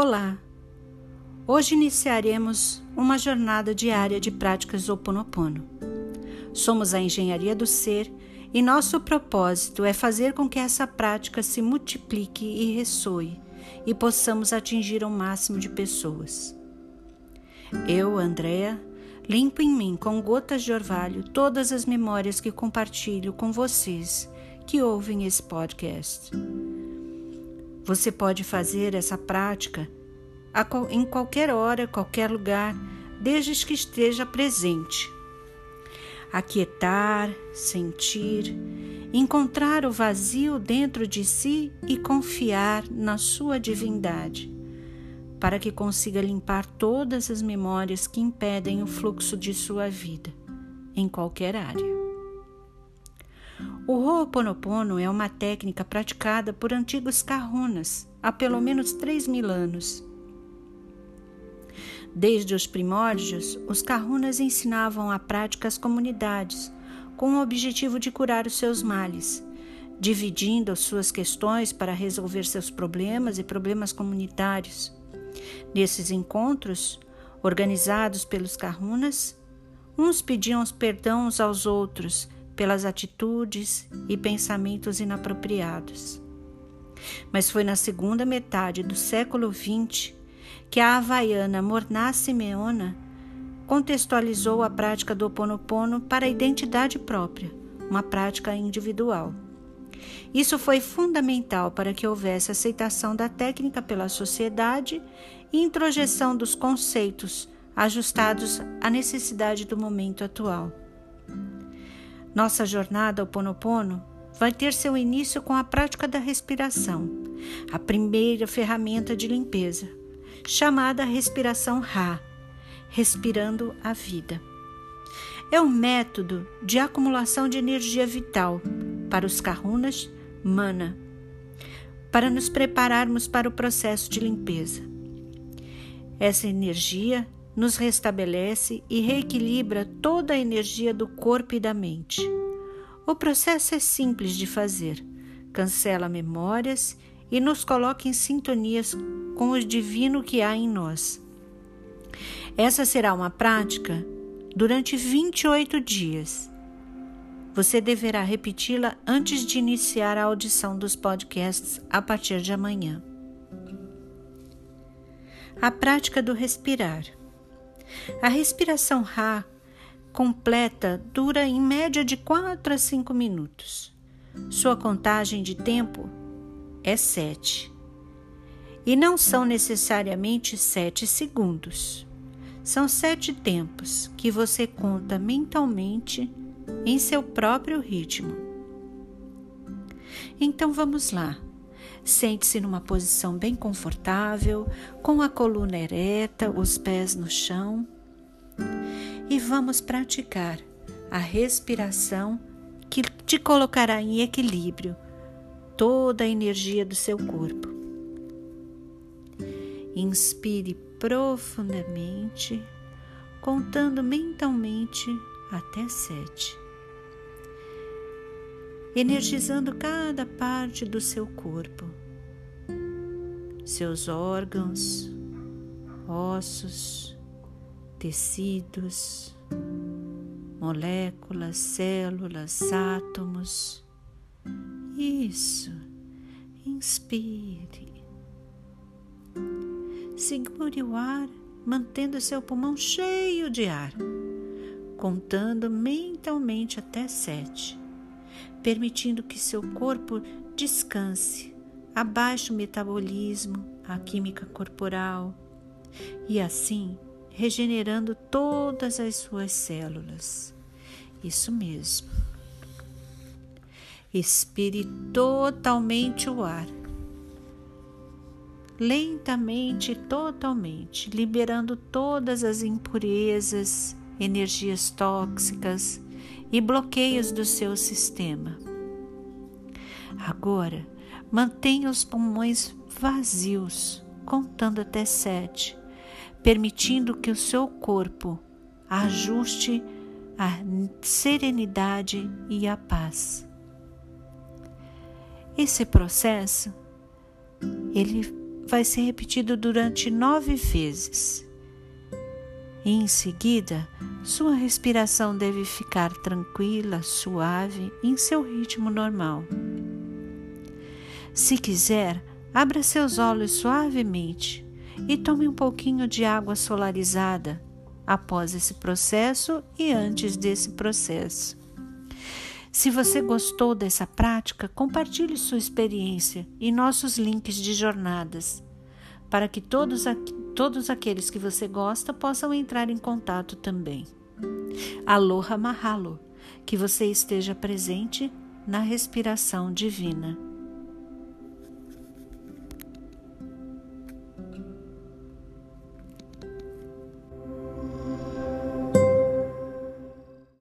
Olá! Hoje iniciaremos uma jornada diária de práticas Oponopono. Somos a Engenharia do Ser e nosso propósito é fazer com que essa prática se multiplique e ressoe e possamos atingir o máximo de pessoas. Eu, Andréa, limpo em mim com gotas de orvalho todas as memórias que compartilho com vocês que ouvem esse podcast. Você pode fazer essa prática em qualquer hora, qualquer lugar, desde que esteja presente. Aquietar, sentir, encontrar o vazio dentro de si e confiar na sua divindade, para que consiga limpar todas as memórias que impedem o fluxo de sua vida, em qualquer área. O Ho'oponopono é uma técnica praticada por antigos kahunas há pelo menos 3 mil anos. Desde os primórdios, os kahunas ensinavam a prática às comunidades, com o objetivo de curar os seus males, dividindo suas questões para resolver seus problemas e problemas comunitários. Nesses encontros, organizados pelos kahunas, uns pediam perdão aos outros pelas atitudes e pensamentos inapropriados. Mas foi na segunda metade do século XX que a havaiana Morná Simeona contextualizou a prática do Ho Oponopono para a identidade própria, uma prática individual. Isso foi fundamental para que houvesse aceitação da técnica pela sociedade e introjeção dos conceitos ajustados à necessidade do momento atual. Nossa jornada ao Ponopono vai ter seu início com a prática da respiração, a primeira ferramenta de limpeza, chamada respiração Ra, respirando a vida. É um método de acumulação de energia vital para os kahunas, mana, para nos prepararmos para o processo de limpeza. Essa energia nos restabelece e reequilibra toda a energia do corpo e da mente. O processo é simples de fazer, cancela memórias e nos coloca em sintonias com o divino que há em nós. Essa será uma prática durante 28 dias. Você deverá repeti-la antes de iniciar a audição dos podcasts a partir de amanhã. A prática do respirar. A respiração Ra completa dura em média de 4 a 5 minutos. Sua contagem de tempo é 7. E não são necessariamente 7 segundos. São sete tempos que você conta mentalmente em seu próprio ritmo. Então vamos lá. Sente-se numa posição bem confortável, com a coluna ereta, os pés no chão. E vamos praticar a respiração que te colocará em equilíbrio toda a energia do seu corpo. Inspire profundamente, contando mentalmente até sete energizando cada parte do seu corpo, seus órgãos, ossos, tecidos, moléculas, células, átomos. Isso. Inspire. Segure o ar, mantendo seu pulmão cheio de ar, contando mentalmente até sete permitindo que seu corpo descanse, abaixe o metabolismo, a química corporal e assim regenerando todas as suas células. Isso mesmo. Expire totalmente o ar. Lentamente, totalmente, liberando todas as impurezas, energias tóxicas e bloqueios do seu sistema. Agora, mantenha os pulmões vazios, contando até sete, permitindo que o seu corpo ajuste a serenidade e a paz. Esse processo ele vai ser repetido durante nove vezes. E em seguida, sua respiração deve ficar tranquila, suave, em seu ritmo normal. Se quiser, abra seus olhos suavemente e tome um pouquinho de água solarizada após esse processo e antes desse processo. Se você gostou dessa prática, compartilhe sua experiência e nossos links de jornadas, para que todos, todos aqueles que você gosta possam entrar em contato também. Aloha Mahalo, que você esteja presente na respiração divina.